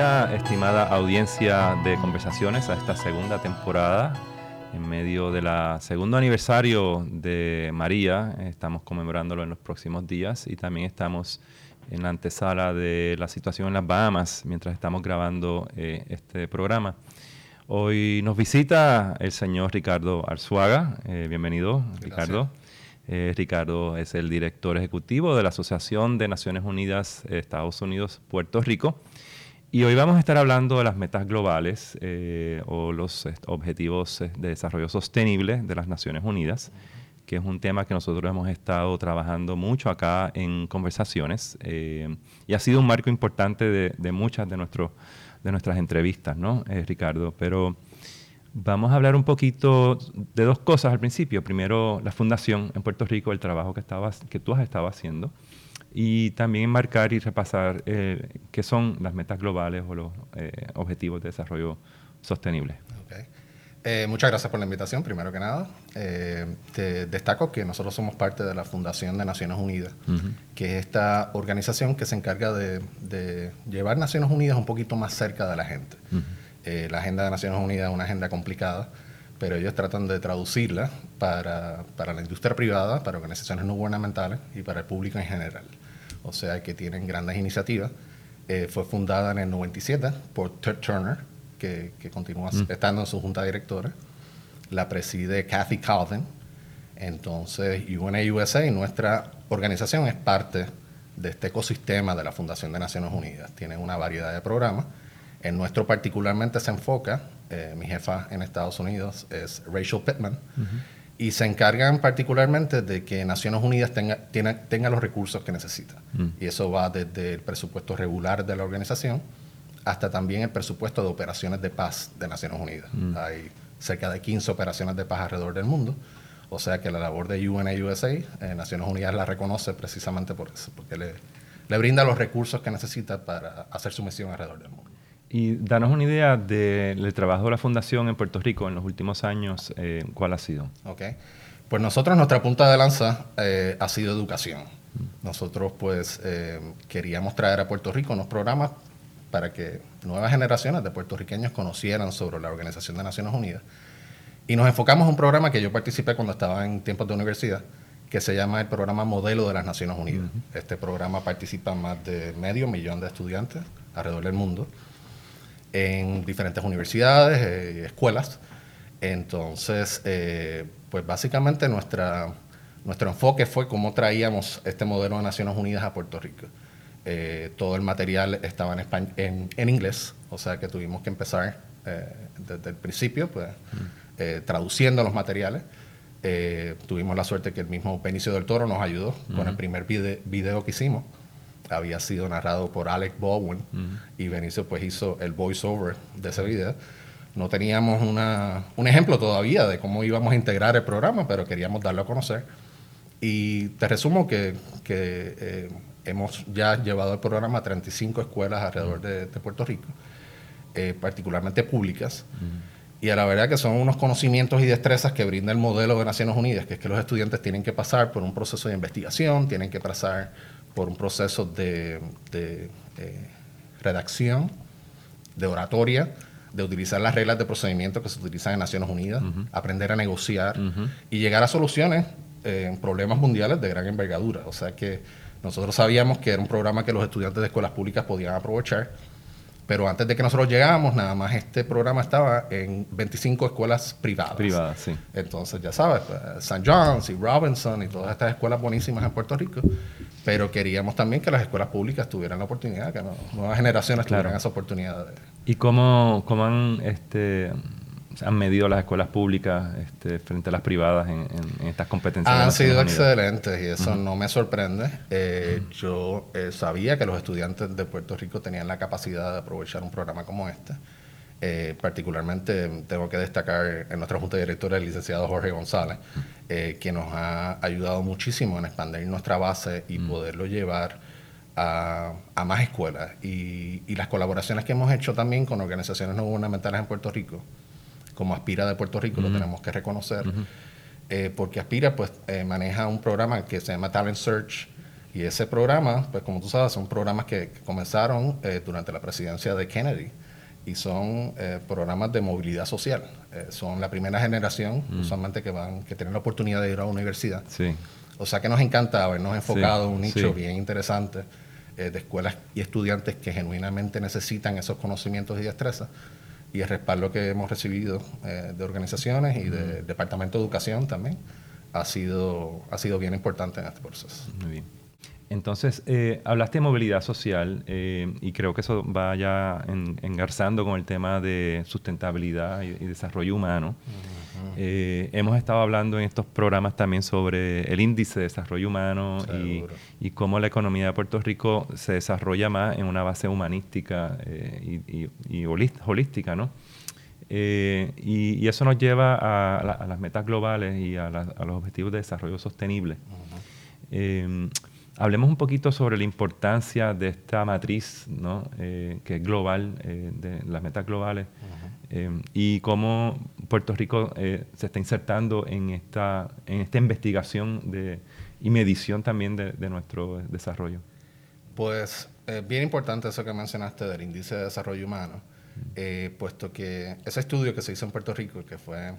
bienvenida, estimada audiencia de conversaciones, a esta segunda temporada. En medio del segundo aniversario de María, estamos conmemorándolo en los próximos días y también estamos en la antesala de la situación en las Bahamas mientras estamos grabando eh, este programa. Hoy nos visita el señor Ricardo Arzuaga. Eh, bienvenido, Ricardo. Eh, Ricardo es el director ejecutivo de la Asociación de Naciones Unidas Estados Unidos-Puerto Rico. Y hoy vamos a estar hablando de las metas globales eh, o los objetivos de desarrollo sostenible de las Naciones Unidas, que es un tema que nosotros hemos estado trabajando mucho acá en conversaciones eh, y ha sido un marco importante de, muchas de, nuestro, de nuestras entrevistas, ¿no, Ricardo? Pero Vamos a hablar un poquito de dos cosas al principio. Primero, la fundación en Puerto Rico, el trabajo que, estabas, que tú has estado haciendo. Y también enmarcar y repasar eh, qué son las metas globales o los eh, objetivos de desarrollo sostenible. Eh, muchas gracias por la invitación, primero que nada. te destaco que nosotros somos parte de la Fundación de Naciones Unidas, que es esta organización que se encarga de, llevar Naciones Unidas un poquito más cerca de la gente. Eh, la agenda de Naciones Unidas es una agenda complicada, pero ellos tratan de traducirla para, para, la industria privada, para organizaciones no gubernamentales y para el público en general. O sea que tienen grandes iniciativas. Eh, fue fundada en el 97 por Ted Turner, que, que continúa mm. estando en su junta directora. La preside Kathy Calvin. Entonces, UNA-USA, nuestra organización, es parte de este ecosistema de la Fundación de Naciones Unidas. Tiene una variedad de programas en nuestro particularmente se enfoca, eh, mi jefa en Estados Unidos es Rachel Pittman, y se encargan particularmente de que Naciones Unidas tenga, tenga, los recursos que necesita. Mm. Y eso va desde el presupuesto regular de la organización hasta también el presupuesto de operaciones de paz de Naciones Unidas. Mm. Hay cerca de 15 operaciones de paz alrededor del mundo. O sea que la labor de UNAUSA, eh, Naciones Unidas la reconoce precisamente por eso, porque le, le brinda los recursos que necesita para hacer su misión alrededor del mundo. Y danos una idea del trabajo de la Fundación en Puerto Rico en los últimos años, eh, ¿cuál ha sido? Ok. Pues nosotros, nuestra punta de lanza eh, ha sido educación. Nosotros, pues, eh, queríamos traer a Puerto Rico unos programas para que nuevas generaciones de puertorriqueños conocieran sobre la Organización de Naciones Unidas. Y nos enfocamos en un programa que yo participé cuando estaba en tiempos de universidad, que se llama el programa Modelo de las Naciones Unidas. Este programa participa más de medio millón de estudiantes alrededor del mundo en diferentes universidades, eh, escuelas. Entonces, eh, pues básicamente nuestra, nuestro enfoque fue cómo traíamos este modelo de Naciones Unidas a Puerto Rico. Eh, todo el material estaba en, en, inglés, o sea que tuvimos que empezar desde el principio, pues, traduciendo los materiales. tuvimos la suerte que el mismo Benicio del Toro nos ayudó con el primer video que hicimos había sido narrado por Alec Baldwin y Benicio pues hizo el voiceover de ese video. No teníamos una, un ejemplo todavía de cómo íbamos a integrar el programa, pero queríamos darlo a conocer. Y te resumo que, que eh, hemos ya llevado el programa a 35 escuelas alrededor de, Puerto Rico, eh, particularmente públicas. Y a la verdad que son unos conocimientos y destrezas que brinda el modelo de Naciones Unidas, que es que los estudiantes tienen que pasar por un proceso de investigación, tienen que pasar por un proceso de, de eh, redacción, de oratoria, de utilizar las reglas de procedimiento que se utilizan en Naciones Unidas, aprender a negociar y llegar a soluciones en problemas mundiales de gran envergadura. O sea que nosotros sabíamos que era un programa que los estudiantes de escuelas públicas podían aprovechar pero antes de que nosotros llegáramos, nada más este programa estaba en 25 escuelas privadas. Privadas, sí. Entonces, ya sabes, St. Pues, John's y Robinson y todas estas escuelas buenísimas en Puerto Rico. Pero queríamos también que las escuelas públicas tuvieran la oportunidad, que nuevas generaciones tuvieran esa oportunidad. ¿Y cómo, cómo han este, han medido las escuelas públicas este, frente a las privadas en, estas competencias? Han sido excelentes y eso no me sorprende. Eh, yo eh, sabía que los estudiantes de Puerto Rico tenían la capacidad de aprovechar un programa como este. Eh, particularmente tengo que destacar en nuestra junta de directora el licenciado Jorge González, que nos ha ayudado muchísimo en expandir nuestra base y poderlo llevar a, más escuelas. Y, y, las colaboraciones que hemos hecho también con organizaciones no gubernamentales en Puerto Rico como Aspira de Puerto Rico, lo tenemos que reconocer, eh, porque Aspira pues eh, maneja un programa que se llama Talent Search Y ese programa, pues como tú sabes, son programas que, comenzaron eh, durante la presidencia de Kennedy y son eh, programas de movilidad social. Eh, son la primera generación, mm. usualmente que van, que tienen la oportunidad de ir a la universidad. Sí. O sea que nos encanta habernos enfocado en un nicho bien interesante de escuelas y estudiantes que genuinamente necesitan esos conocimientos y destrezas y el respaldo que hemos recibido de organizaciones y del Departamento de Educación también ha sido, ha sido bien importante en este proceso. Muy bien. Entonces, eh, hablaste de movilidad social eh, y creo que eso va ya engarzando con el tema de sustentabilidad y, desarrollo humano. Eh, hemos estado hablando en estos programas también sobre el índice de desarrollo humano y, cómo la economía de Puerto Rico se desarrolla más en una base humanística y, holística, ¿no? y, eso nos lleva a, las metas globales y a, los objetivos de desarrollo sostenible. Hablemos un poquito sobre la importancia de esta matriz, ¿no? Eh, que es global, eh, de las metas globales, eh, y cómo Puerto Rico se está insertando en esta, en esta investigación de, y medición también de, nuestro desarrollo. Pues bien importante eso que mencionaste del índice de desarrollo humano, puesto que ese estudio que se hizo en Puerto Rico, que fue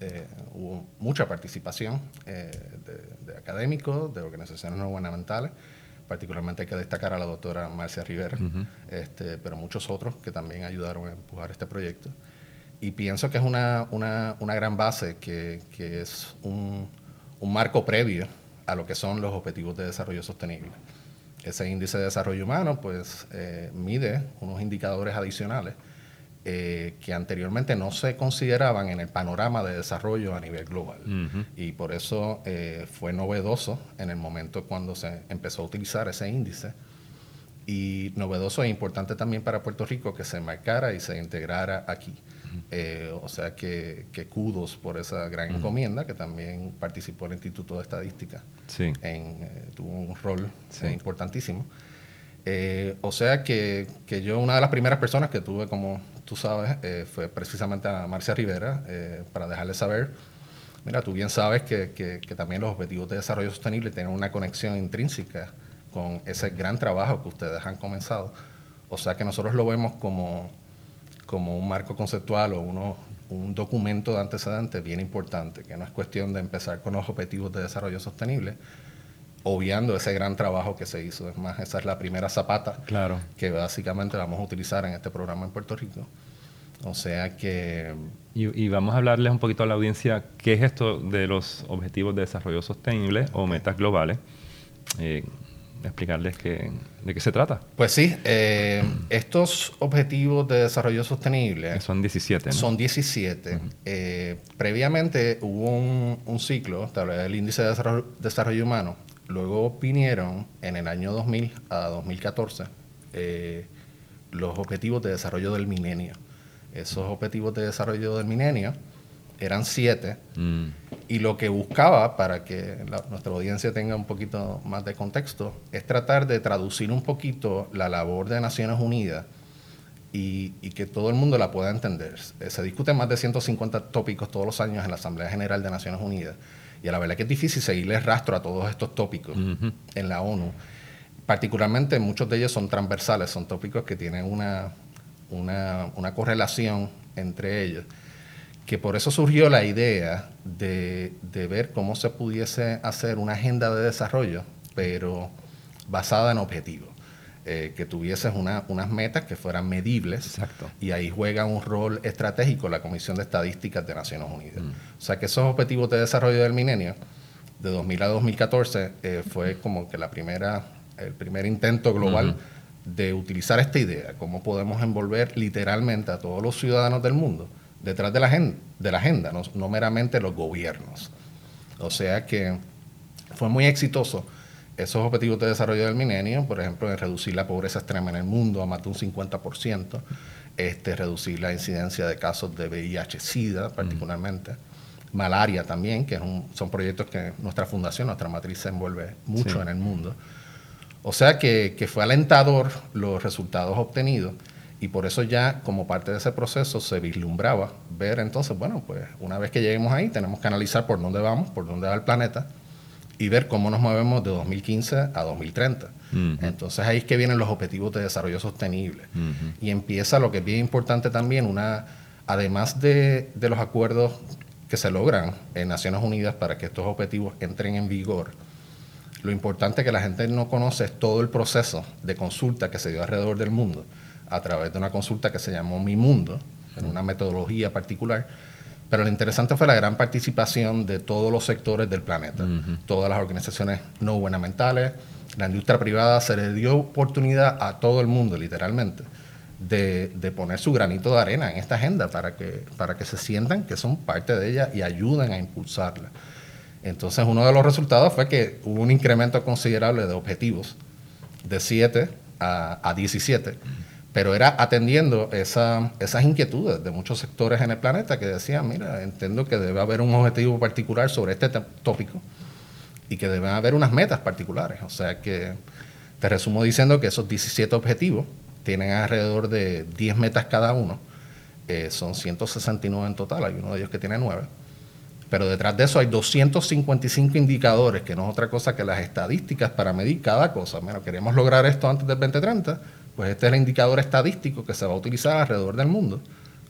eh, hubo mucha participación eh, de, académicos, de organizaciones no gubernamentales. Particularmente hay que destacar a la doctora Marcia Rivera, este, pero muchos otros que también ayudaron a empujar este proyecto. Y pienso que es una, una, una gran base, que, que es un, un, marco previo a lo que son los objetivos de desarrollo sostenible. Ese índice de desarrollo humano pues eh, mide unos indicadores adicionales eh, que anteriormente no se consideraban en el panorama de desarrollo a nivel global. Y por eso eh, fue novedoso en el momento cuando se empezó a utilizar ese índice. Y novedoso e importante también para Puerto Rico que se marcara y se integrara aquí. Eh, o sea que, que, kudos por esa gran encomienda que también participó el Instituto de Estadística. Sí. En, tuvo un rol importantísimo. o sea que, que, yo, una de las primeras personas que tuve como tú sabes, eh, fue precisamente a Marcia Rivera eh, para dejarle saber, mira, tú bien sabes que, que, también los objetivos de desarrollo sostenible tienen una conexión intrínseca con ese gran trabajo que ustedes han comenzado. O sea que nosotros lo vemos como, como un marco conceptual o uno, un documento de antecedentes bien importante, que no es cuestión de empezar con los objetivos de desarrollo sostenible, obviando ese gran trabajo que se hizo. Es más, esa es la primera zapata claro. que básicamente vamos a utilizar en este programa en Puerto Rico. O sea que... Y, vamos a hablarles un poquito a la audiencia qué es esto de los Objetivos de Desarrollo Sostenible o metas globales. Eh, explicarles de qué se trata. Pues sí, eh, estos Objetivos de Desarrollo Sostenible... Son 17, ¿no? Son 17. Eh, previamente hubo un, ciclo, el Índice de desarrollo, desarrollo Humano, Luego vinieron en el año 2000 a 2014 eh, los objetivos de desarrollo del milenio. Esos objetivos de desarrollo del milenio eran siete mm. y lo que buscaba, para que nuestra audiencia tenga un poquito más de contexto, es tratar de traducir un poquito la labor de Naciones Unidas y, y, que todo el mundo la pueda entender. Se discuten más de 150 tópicos todos los años en la Asamblea General de Naciones Unidas y a la verdad que es difícil seguirle rastro a todos estos tópicos en la ONU. Particularmente muchos de ellos son transversales, son tópicos que tienen una, una, correlación entre ellos. Que por eso surgió la idea de, de ver cómo se pudiese hacer una agenda de desarrollo, pero basada en objetivos. Eh, que tuvieses unas metas que fueran medibles. Exacto. Y ahí juega un rol estratégico la Comisión de Estadísticas de Naciones Unidas. Mm. O sea que esos objetivos de desarrollo del milenio, de 2000 a 2014, eh, fue como que la primera, el primer intento global de utilizar esta idea, cómo podemos envolver literalmente a todos los ciudadanos del mundo detrás de la agenda, de la agenda no, no meramente los gobiernos. O sea que fue muy exitoso esos objetivos de desarrollo del milenio, por ejemplo, en reducir la pobreza extrema en el mundo a más de un 50%, este, reducir la incidencia de casos de VIH-Sida particularmente, malaria también, que son proyectos que nuestra fundación, nuestra matriz se envuelve mucho en el mundo. O sea que, que fue alentador los resultados obtenidos y por eso ya como parte de ese proceso se vislumbraba ver entonces, bueno, pues una vez que lleguemos ahí tenemos que analizar por dónde vamos, por dónde va el planeta y ver cómo nos movemos de 2015 a 2030. Entonces ahí es que vienen los objetivos de desarrollo sostenible. Y empieza lo que es bien importante también, una, además de, de los acuerdos que se logran en Naciones Unidas para que estos objetivos entren en vigor, lo importante que la gente no conoce es todo el proceso de consulta que se dio alrededor del mundo a través de una consulta que se llamó Mi Mundo, en una metodología particular. Pero lo interesante fue la gran participación de todos los sectores del planeta, todas las organizaciones no gubernamentales, la industria privada, se le dio oportunidad a todo el mundo, literalmente, de, de, poner su granito de arena en esta agenda para que, para que se sientan que son parte de ella y ayuden a impulsarla. Entonces, uno de los resultados fue que hubo un incremento considerable de objetivos de 7 a, a 17, pero era atendiendo esa, esas inquietudes de muchos sectores en el planeta que decían, mira, entiendo que debe haber un objetivo particular sobre este tópico y que deben haber unas metas particulares. O sea que te resumo diciendo que esos 17 objetivos tienen alrededor de 10 metas cada uno, eh, son 169 en total, hay uno de ellos que tiene 9 pero detrás de eso hay 255 indicadores, que no es otra cosa que las estadísticas para medir cada cosa. Bueno, queremos lograr esto antes del 2030, pues este es el indicador estadístico que se va a utilizar alrededor del mundo,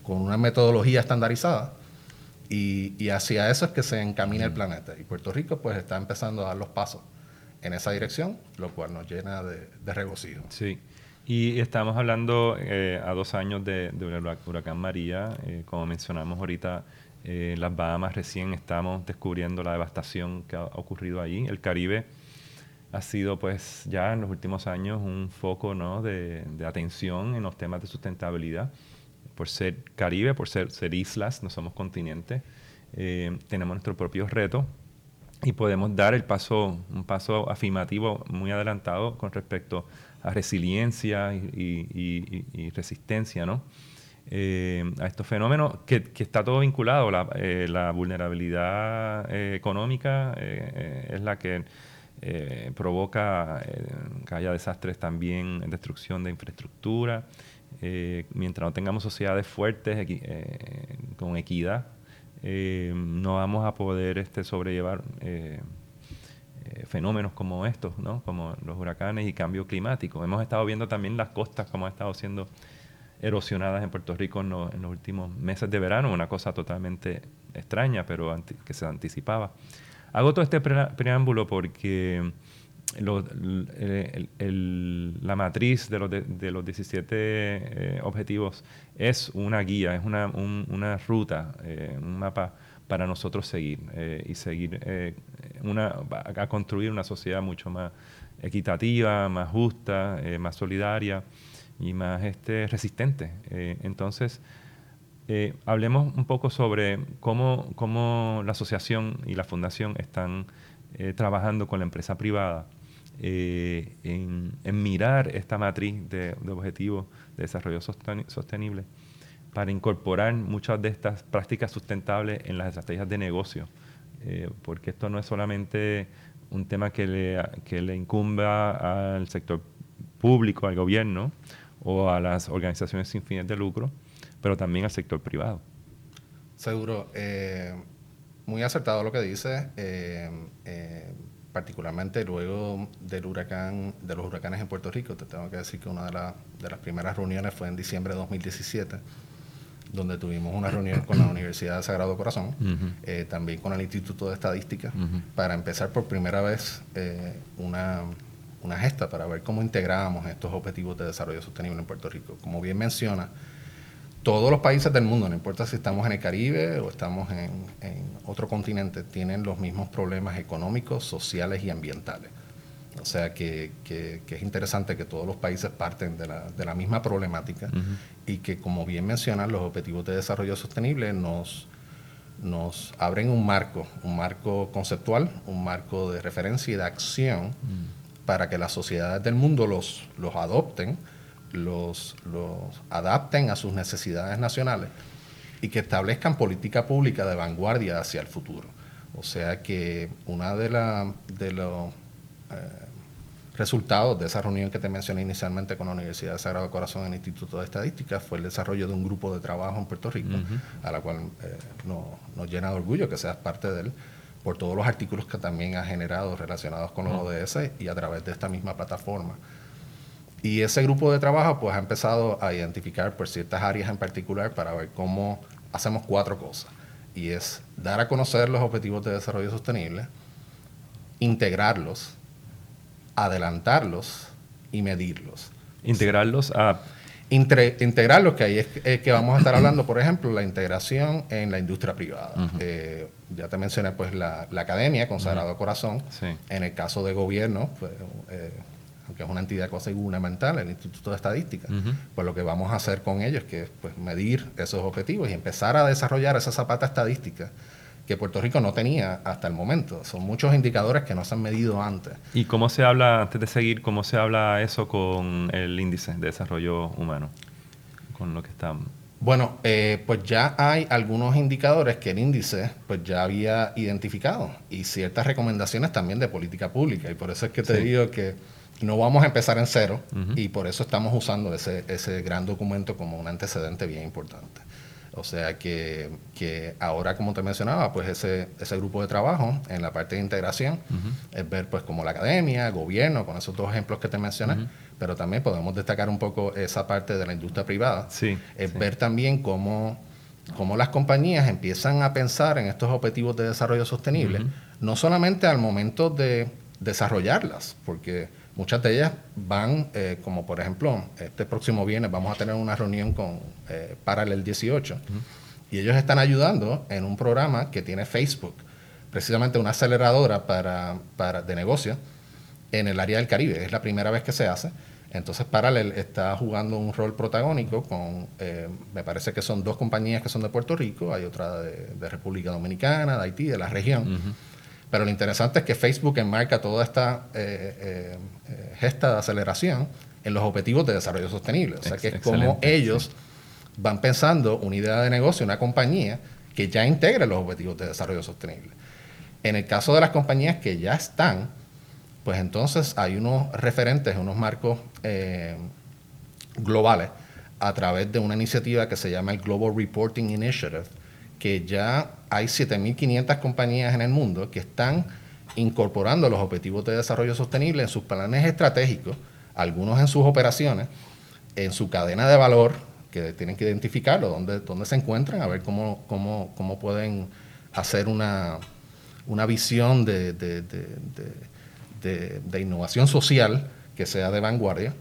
con una metodología estandarizada. Y, hacia eso es que se encamina el planeta. Y Puerto Rico pues está empezando a dar los pasos en esa dirección, lo cual nos llena de, regocijo. Sí. Y estamos hablando eh, a dos años de, huracán María, eh, como mencionamos ahorita, en las Bahamas recién estamos descubriendo la devastación que ha ocurrido allí. El Caribe ha sido pues ya en los últimos años un foco ¿no? de, atención en los temas de sustentabilidad. Por ser Caribe, por ser, ser islas, no somos continentes, eh, tenemos nuestros propios retos y podemos dar el paso, un paso afirmativo muy adelantado con respecto a resiliencia y, y resistencia, ¿no? Eh, a estos fenómenos, que, está todo vinculado. La, eh, vulnerabilidad eh, económica es la que provoca que haya desastres también, destrucción de infraestructura. mientras no tengamos sociedades fuertes con equidad, no vamos a poder este, sobrellevar fenómenos como estos, ¿no? como los huracanes y cambio climático. Hemos estado viendo también las costas, como ha estado siendo erosionadas en Puerto Rico en, los últimos meses de verano, una cosa totalmente extraña, pero que se anticipaba. Hago todo este preámbulo porque la matriz de los, de, los 17 eh, objetivos es una guía, es una, ruta, eh, un mapa para nosotros seguir eh, y seguir a construir una sociedad mucho más equitativa, más justa, más solidaria y más este, resistente. Entonces, eh, hablemos un poco sobre cómo, la asociación y la fundación están eh, trabajando con la empresa privada en, en, mirar esta matriz de, de, objetivos de desarrollo sostenible para incorporar muchas de estas prácticas sustentables en las estrategias de negocio, porque esto no es solamente un tema que le, que le incumba al sector público, al gobierno, o a las organizaciones sin fines de lucro, pero también al sector privado. Seguro. Eh, muy acertado lo que dice, eh, eh, particularmente luego del huracán, de los huracanes en Puerto Rico. Te tengo que decir que una de, de las primeras reuniones fue en diciembre de 2017 donde tuvimos una reunión con la Universidad de Sagrado Corazón, también con el Instituto de Estadística, para empezar por primera vez una, una gesta para ver cómo integrábamos estos objetivos de desarrollo sostenible en Puerto Rico. Como bien menciona, todos los países del mundo, no importa si estamos en el Caribe o estamos en, otro continente, tienen los mismos problemas económicos, sociales y ambientales. O sea que, es interesante que todos los países parten de la, misma problemática y que, como bien mencionan, los objetivos de desarrollo sostenible nos, nos abren un marco, un marco conceptual, un marco de referencia y de acción para que las sociedades del mundo los, los adopten, los, los adapten a sus necesidades nacionales y que establezcan política pública de vanguardia hacia el futuro. O sea que una de, de los eh, resultados de esa reunión que te mencioné inicialmente con la Universidad de Sagrado Corazón en el Instituto de Estadística fue el desarrollo de un grupo de trabajo en Puerto Rico, a la cual eh, nos llena de orgullo que seas parte de él, por todos los artículos que también ha generado relacionados con los ODS y a través de esta misma plataforma. Y ese grupo de trabajo pues ha empezado a identificar pues, ciertas áreas en particular para ver cómo hacemos cuatro cosas. Y es dar a conocer los objetivos de desarrollo sostenible, integrarlos, adelantarlos y medirlos. Integrarlos a... integrarlos, que ahí es que, vamos a estar hablando, por ejemplo, la integración en la industria privada. Eh, ya te mencioné, pues, la, academia, consagrado corazón. En el caso de gobierno, pues, eh, aunque es una entidad cuasi gubernamental, el Instituto de Estadística, pues lo que vamos a hacer con ellos es que, pues, medir esos objetivos y empezar a desarrollar esa zapata estadística que Puerto Rico no tenía hasta el momento. Son muchos indicadores que no se han medido antes. ¿Y cómo se habla, antes de seguir, cómo se habla eso con el índice de desarrollo humano? Con lo que están... Bueno, eh, pues ya hay algunos indicadores que el índice pues ya había identificado y ciertas recomendaciones también de política pública. Y por eso es que te digo que no vamos a empezar en cero y por eso estamos usando ese, ese gran documento como un antecedente bien importante. O sea que, ahora, como te mencionaba, pues ese, ese grupo de trabajo en la parte de integración es ver pues como la academia, gobierno, con esos dos ejemplos que te mencioné, pero también podemos destacar un poco esa parte de la industria privada. Sí, es ver también cómo, cómo, las compañías empiezan a pensar en estos objetivos de desarrollo sostenible, no solamente al momento de desarrollarlas, porque Muchas de ellas van, eh, como por ejemplo, este próximo viernes vamos a tener una reunión con eh, Paralel 18 y ellos están ayudando en un programa que tiene Facebook, precisamente una aceleradora para, para, de negocio en el área del Caribe. Es la primera vez que se hace. Entonces Paralel está jugando un rol protagónico con, eh, me parece que son dos compañías que son de Puerto Rico, hay otra de, República Dominicana, de Haití, de la región. Pero lo interesante es que Facebook enmarca toda esta eh, eh, eh, gesta de aceleración en los objetivos de desarrollo sostenible. O sea, que es como ellos van pensando una idea de negocio, una compañía que ya integre los objetivos de desarrollo sostenible. En el caso de las compañías que ya están, pues entonces hay unos referentes, unos marcos globales a través de una iniciativa que se llama el Global Reporting Initiative, que ya hay 7.500 compañías en el mundo que están incorporando los objetivos de desarrollo sostenible en sus planes estratégicos, algunos en sus operaciones, en su cadena de valor, que tienen que identificarlo, dónde, dónde se encuentran, a ver cómo, cómo, cómo pueden hacer una, una visión de, de, de, innovación social que sea de vanguardia.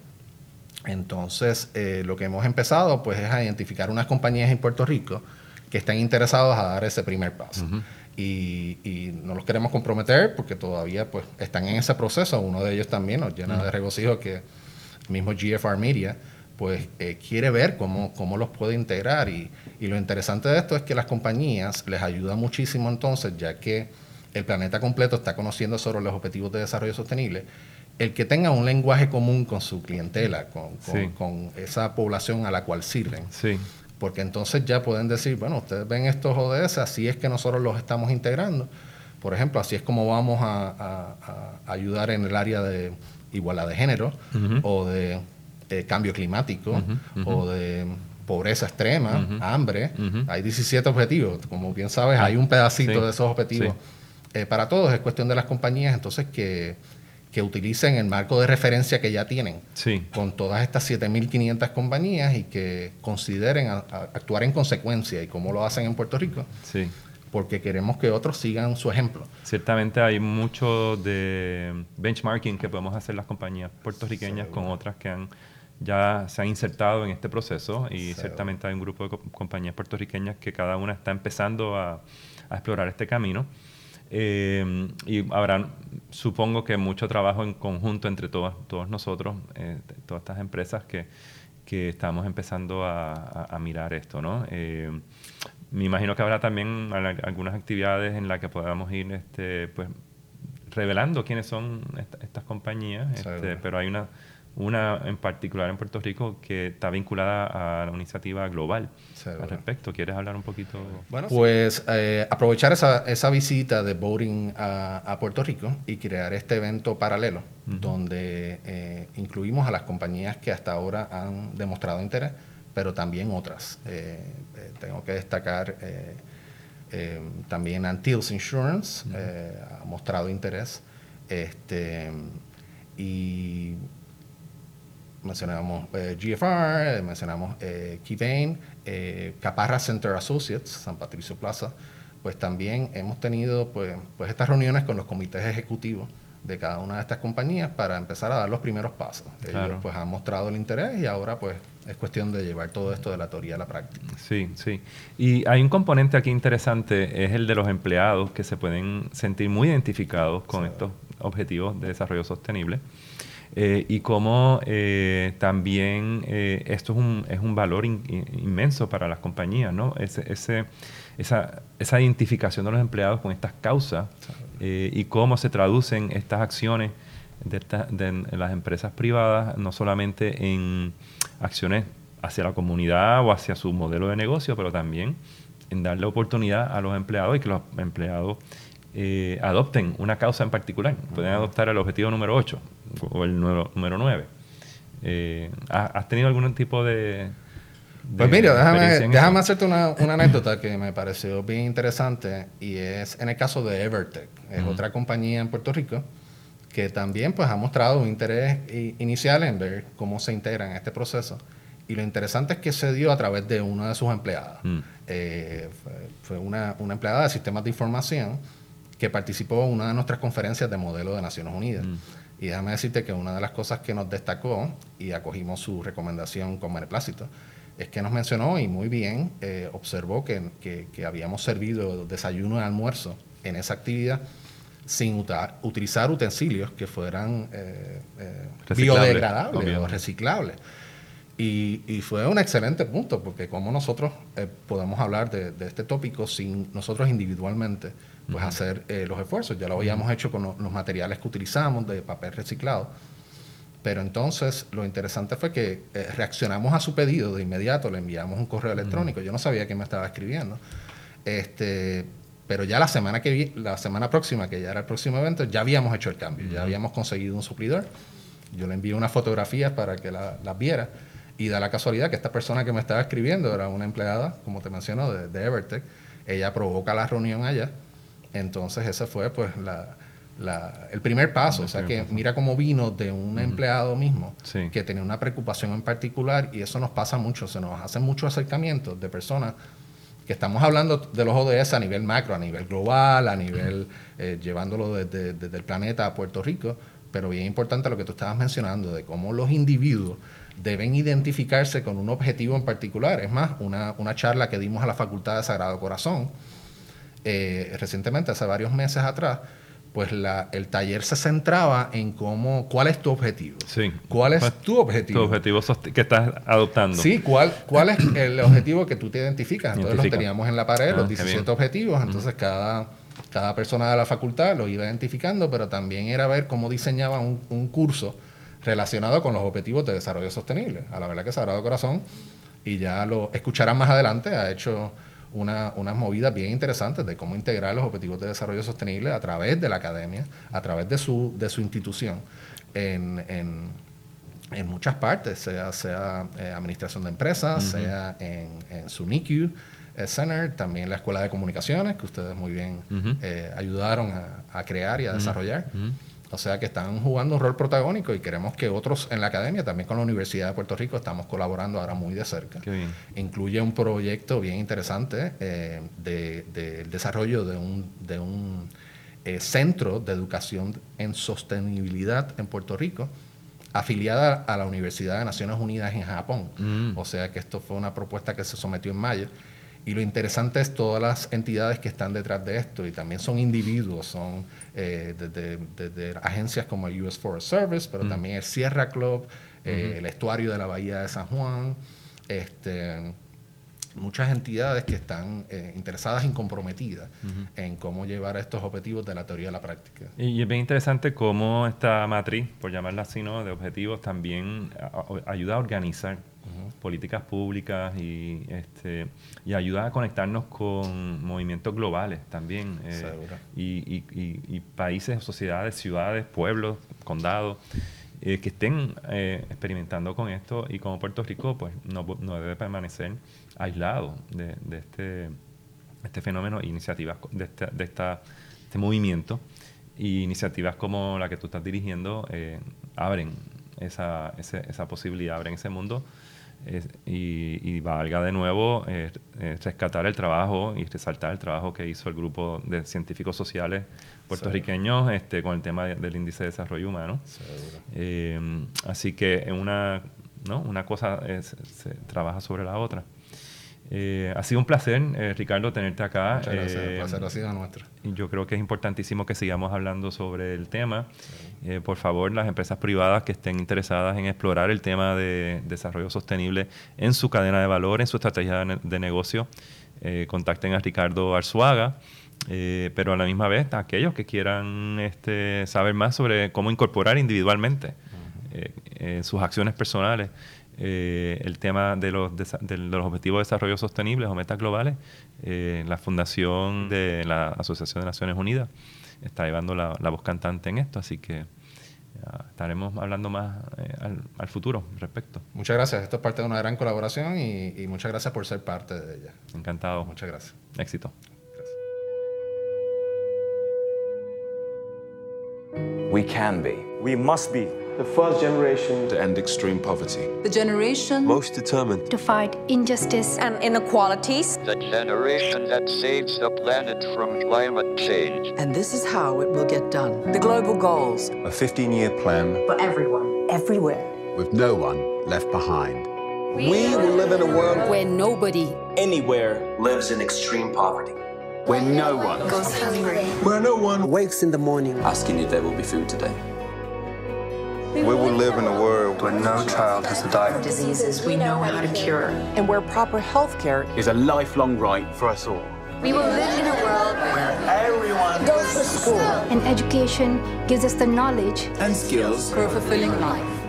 Entonces, eh, lo que hemos empezado pues, es a identificar unas compañías en Puerto Rico que estén interesados a dar ese primer paso. y, no los queremos comprometer porque todavía pues, están en ese proceso. Uno de ellos también nos llena de regocijo que el mismo GFR Media pues eh, quiere ver cómo, cómo los puede integrar. Y, y, lo interesante de esto es que las compañías les ayuda muchísimo entonces, ya que el planeta completo está conociendo sobre los objetivos de desarrollo sostenible, el que tenga un lenguaje común con su clientela, con, con, esa población a la cual sirven. Sí porque entonces ya pueden decir, bueno, ustedes ven estos ODS, así es que nosotros los estamos integrando. Por ejemplo, así es como vamos a, ayudar en el área de igualdad de género o de eh, cambio climático o de pobreza extrema, hambre. Hay 17 objetivos. Como bien sabes, hay un pedacito de esos objetivos. Eh, para todos es cuestión de las compañías, entonces que que utilicen el marco de referencia que ya tienen con todas estas 7.500 compañías y que consideren actuar en consecuencia y cómo lo hacen en Puerto Rico. Sí. Porque queremos que otros sigan su ejemplo. Ciertamente hay mucho de benchmarking que podemos hacer las compañías puertorriqueñas con otras que han ya se han insertado en este proceso y ciertamente hay un grupo de compañías puertorriqueñas que cada una está empezando a, a explorar este camino. Eh, y habrá, supongo que mucho trabajo en conjunto entre todas, todos nosotros, eh, todas estas empresas que, que estamos empezando a, a, mirar esto, ¿no? Eh, me imagino que habrá también algunas actividades en las que podamos ir, este, pues, revelando quiénes son estas compañías, este, pero hay una una en particular en Puerto Rico que está vinculada a la iniciativa global al respecto. ¿Quieres hablar un poquito? Bueno, pues eh, aprovechar esa, esa, visita de voting a, Puerto Rico y crear este evento paralelo donde eh, incluimos a las compañías que hasta ahora han demostrado interés, pero también otras. Eh, tengo que destacar también Antilles Insurance ha mostrado interés. Este, y mencionamos GFR, mencionamos Keybain, Caparra Center Associates, San Patricio Plaza, pues también hemos tenido pues, pues estas reuniones con los comités ejecutivos de cada una de estas compañías para empezar a dar los primeros pasos. Ellos pues han mostrado el interés y ahora pues es cuestión de llevar todo esto de la teoría a la práctica. Sí, sí. Y hay un componente aquí interesante, es el de los empleados que se pueden sentir muy identificados con estos objetivos de desarrollo sostenible. Eh, y cómo eh, también eh, esto es un, es un valor inmenso para las compañías, ¿no? Ese, ese, esa, esa identificación de los empleados con estas causas eh, y cómo se traducen estas acciones de, las empresas privadas, no solamente en acciones hacia la comunidad o hacia su modelo de negocio, pero también en darle oportunidad a los empleados y que los empleados eh, adopten una causa en particular. Pueden adoptar el objetivo número 8 o el número, número 9. Eh, ¿Has tenido algún tipo de, pues mira, déjame, déjame hacerte una, anécdota que me pareció bien interesante y es en el caso de Evertech, es otra compañía en Puerto Rico que también pues ha mostrado un interés inicial en ver cómo se integra en este proceso. Y lo interesante es que se dio a través de una de sus empleadas. Mm. Eh, fue, una, empleada de sistemas de información que participó en una de nuestras conferencias de modelo de Naciones Unidas. Mm. Y déjame decirte que una de las cosas que nos destacó, y acogimos su recomendación con beneplácito, es que nos mencionó y muy bien eh, observó que, que, habíamos servido desayuno y almuerzo en esa actividad sin utilizar utensilios que fueran eh, eh, biodegradables o reciclables. Y, y, fue un excelente punto, porque como nosotros podemos hablar de, este tópico sin nosotros individualmente pues hacer los esfuerzos. Ya lo habíamos hecho con los materiales que utilizamos de papel reciclado pero entonces lo interesante fue que eh, reaccionamos a su pedido de inmediato, le enviamos un correo electrónico. Yo no sabía quién me estaba escribiendo. Este, pero ya la semana que la semana próxima, que ya era el próximo evento, ya habíamos hecho el cambio, ya habíamos conseguido un suplidor. Yo le envié unas fotografías para que las viera y da la casualidad que esta persona que me estaba escribiendo era una empleada, como te menciono, de, de Evertech. Ella provoca la reunión allá. Entonces esa fue pues la, el primer paso. o sea que mira cómo vino de un empleado mismo que tenía una preocupación en particular y eso nos pasa mucho. Se nos hacen muchos acercamientos de personas que estamos hablando de los ODS a nivel macro, a nivel global, a nivel eh, llevándolo desde, el planeta a Puerto Rico. Pero bien importante lo que tú estabas mencionando, de cómo los individuos deben identificarse con un objetivo en particular. Es más, una, una charla que dimos a la Facultad de Sagrado Corazón eh, recientemente, hace varios meses atrás, pues la, el taller se centraba en cómo, cuál es tu objetivo. Sí. ¿Cuál es tu objetivo? Tu objetivo que estás adoptando. Sí, ¿cuál, cuál es el objetivo que tú te identificas? Entonces los teníamos en la pared, los 17 ah, objetivos, entonces cada, cada persona de la facultad los iba identificando, pero también era ver cómo diseñaba un, un curso relacionado con los objetivos de desarrollo sostenible. A la verdad que Sagrado Corazón, y ya lo escucharán más adelante, ha hecho una, unas movidas bien interesantes de cómo integrar los objetivos de desarrollo sostenible a través de la academia, a través de su, de su institución, en, en, en muchas partes, sea, sea eh, administración de empresas, sea en, en su NICU eh, Center, también la Escuela de Comunicaciones, que ustedes muy bien eh, ayudaron a, a, crear y a desarrollar. O sea que están jugando un rol protagónico y queremos que otros en la academia, también con la Universidad de Puerto Rico, estamos colaborando ahora muy de cerca. Incluye un proyecto bien interesante eh, del desarrollo de un, de un eh, centro de educación en sostenibilidad en Puerto Rico, afiliada a la Universidad de Naciones Unidas en Japón. Mm. O sea que esto fue una propuesta que se sometió en mayo y lo interesante es todas las entidades que están detrás de esto y también son individuos, son eh, desde, agencias como el US Forest Service, pero mm. también el Sierra Club, eh, el estuario de la Bahía de San Juan, este, muchas entidades que están eh, interesadas y comprometidas en cómo llevar estos objetivos de la teoría a la práctica. Y, es bien interesante cómo esta matriz, por llamarla así, ¿no? de objetivos también ayuda a organizar políticas públicas y, este, y ayuda a conectarnos con movimientos globales también. Eh, y, y, países, sociedades, ciudades, pueblos, condados. Eh, que estén eh, experimentando con esto y como Puerto Rico pues no, no debe permanecer aislado de, de, este este fenómeno e iniciativas de, este, de esta, este movimiento. Y iniciativas como la que tú estás dirigiendo eh, abren esa, esa, posibilidad, abren ese mundo y, valga de nuevo eh, eh, rescatar el trabajo y resaltar el trabajo que hizo el grupo de científicos sociales puertorriqueños este, con el tema del índice de desarrollo humano. así que una, ¿no? una cosa se trabaja sobre la otra. Eh, ha sido un placer, eh, Ricardo, tenerte acá. Muchas gracias, el placer ha sido nuestro. Yo creo que es importantísimo que sigamos hablando sobre el tema. Eh, por favor, las empresas privadas que estén interesadas en explorar el tema de desarrollo sostenible en su cadena de valor, en su estrategia de, negocio, contacten a Ricardo Arzuaga. pero a la misma vez, aquellos que quieran este, saber más sobre cómo incorporar individualmente sus acciones personales eh, el tema de los, de, los Objetivos de Desarrollo Sostenible o metas globales, eh, la Fundación de la Asociación de Naciones Unidas está llevando la, voz cantante en esto, así que estaremos hablando más eh, al, futuro respecto. Muchas gracias, esto es parte de una gran colaboración y, y muchas gracias por ser parte de ella. Encantado. Muchas gracias. Éxito. We can be. We must be. The first generation to end extreme poverty. The generation most determined to fight injustice and inequalities. The generation that saves the planet from climate change. And this is how it will get done. The global goals. A 15 year plan for everyone, everywhere. With no one left behind. We, we will live in a world where nobody anywhere lives in extreme poverty. Where no one goes hungry. Where no one wakes in the morning asking if there will be food today. We will live in a world where no child has to die of diseases we know how to cure. And where proper health care is a lifelong right for us all. We will live in a world where everyone goes to school. And education gives us the knowledge and skills for a fulfilling life.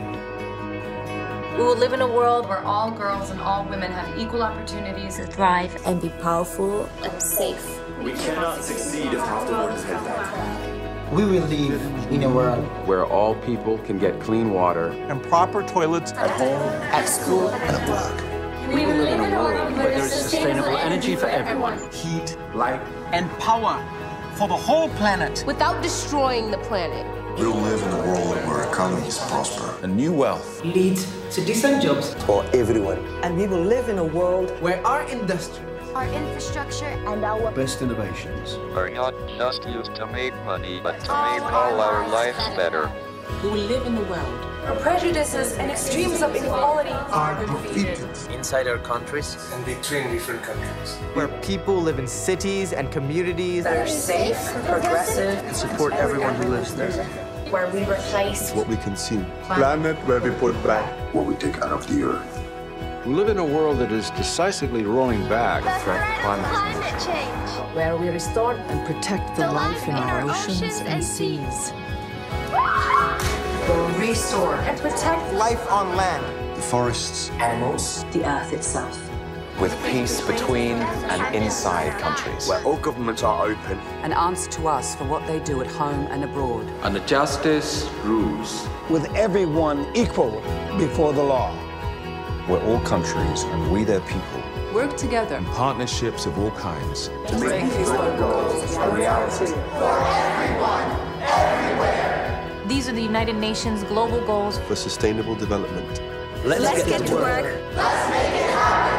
We will live in a world where all girls and all women have equal opportunities to thrive and be powerful and safe. We cannot succeed if half the world is held back. We will live in a world where all people can get clean water and proper toilets at home, at school, and at work. We will live in a world where there's sustainable energy for everyone, heat, light, and power for the whole planet without destroying the planet. We'll live in a world where economies prosper and new wealth leads to decent jobs for everyone. And we will live in a world where our industry our infrastructure, and our best innovations. Are not just used to make money, but to make all our lives better. We live in a world. Where prejudices and extremes of inequality are defeated. inside our countries? And between different countries. Where people live in cities and communities that are safe, progressive, and support everyone who lives there. Where we replace what we consume, planet where we put back what we take out of the earth. We live in a world that is decisively rolling back the threat of climate, climate change. Where we restore and protect the, the life, in, our, oceans, oceans and, seas. We'll restore and protect life on land. The forests, animals, the earth itself. With peace between and inside countries. Where all governments are open. And answer to us for what they do at home and abroad. And the justice rules. With everyone equal before the law where all countries and we their people work together in partnerships of all kinds to make these goals a reality for everyone, everywhere. These are the United Nations global goals for sustainable development. Let's, Let's get, get, to work. work. Let's make it happen.